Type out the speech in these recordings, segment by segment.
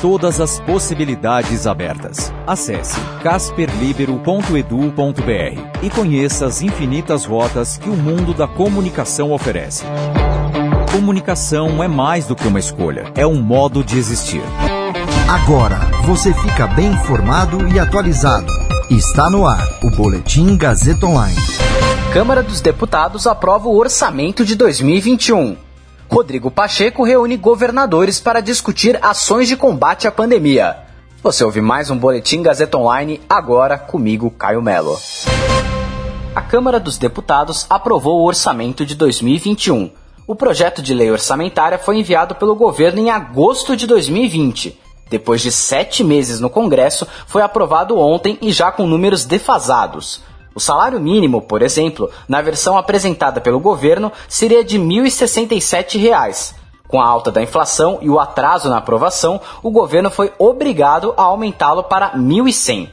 Todas as possibilidades abertas. Acesse casperlibero.edu.br e conheça as infinitas rotas que o mundo da comunicação oferece. Comunicação é mais do que uma escolha, é um modo de existir. Agora você fica bem informado e atualizado. Está no ar o Boletim Gazeta Online. Câmara dos Deputados aprova o orçamento de 2021. Rodrigo Pacheco reúne governadores para discutir ações de combate à pandemia. Você ouve mais um Boletim Gazeta Online agora comigo, Caio Melo. A Câmara dos Deputados aprovou o orçamento de 2021. O projeto de lei orçamentária foi enviado pelo governo em agosto de 2020 depois de sete meses no Congresso, foi aprovado ontem e já com números defasados. O salário mínimo, por exemplo, na versão apresentada pelo governo, seria de R$ 1.067. Com a alta da inflação e o atraso na aprovação, o governo foi obrigado a aumentá-lo para R$ 1.100.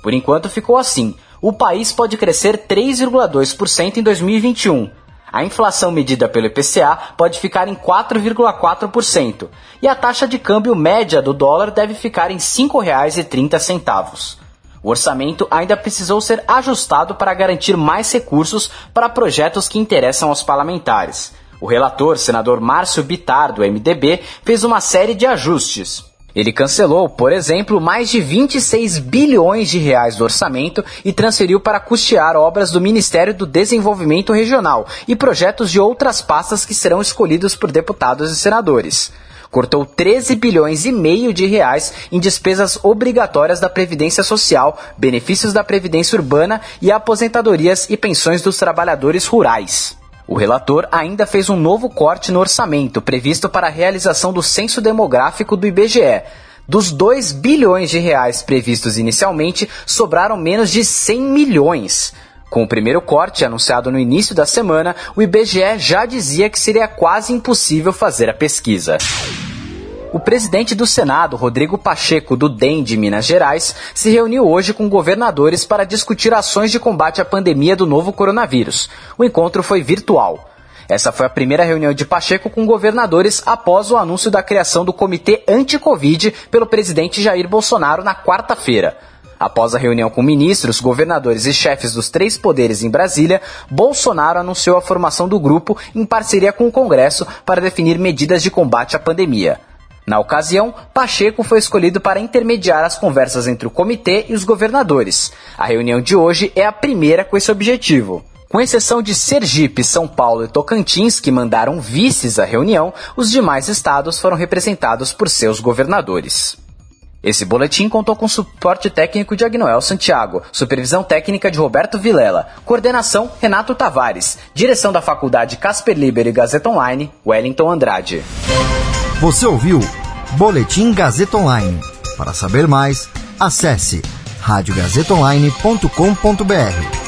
Por enquanto ficou assim. O país pode crescer 3,2% em 2021 a inflação medida pelo IPCA pode ficar em 4,4% e a taxa de câmbio média do dólar deve ficar em R$ 5,30. O orçamento ainda precisou ser ajustado para garantir mais recursos para projetos que interessam aos parlamentares. O relator, senador Márcio Bitar, do MDB, fez uma série de ajustes. Ele cancelou, por exemplo, mais de 26 bilhões de reais do orçamento e transferiu para custear obras do Ministério do Desenvolvimento Regional e projetos de outras pastas que serão escolhidos por deputados e senadores. Cortou 13 bilhões e meio de reais em despesas obrigatórias da Previdência Social, benefícios da Previdência Urbana e aposentadorias e pensões dos trabalhadores rurais. O relator ainda fez um novo corte no orçamento previsto para a realização do censo demográfico do IBGE. Dos 2 bilhões de reais previstos inicialmente, sobraram menos de 100 milhões. Com o primeiro corte anunciado no início da semana, o IBGE já dizia que seria quase impossível fazer a pesquisa. O presidente do Senado, Rodrigo Pacheco, do DEM de Minas Gerais, se reuniu hoje com governadores para discutir ações de combate à pandemia do novo coronavírus. O encontro foi virtual. Essa foi a primeira reunião de Pacheco com governadores após o anúncio da criação do Comitê Anti-Covid pelo presidente Jair Bolsonaro na quarta-feira. Após a reunião com ministros, governadores e chefes dos três poderes em Brasília, Bolsonaro anunciou a formação do grupo em parceria com o Congresso para definir medidas de combate à pandemia. Na ocasião, Pacheco foi escolhido para intermediar as conversas entre o comitê e os governadores. A reunião de hoje é a primeira com esse objetivo. Com exceção de Sergipe, São Paulo e Tocantins, que mandaram vices à reunião, os demais estados foram representados por seus governadores. Esse boletim contou com suporte técnico de Agnoel Santiago, supervisão técnica de Roberto Vilela, coordenação Renato Tavares, direção da Faculdade Casper Liber e Gazeta Online, Wellington Andrade. Você ouviu Boletim Gazeta Online. Para saber mais, acesse radiogazetaonline.com.br.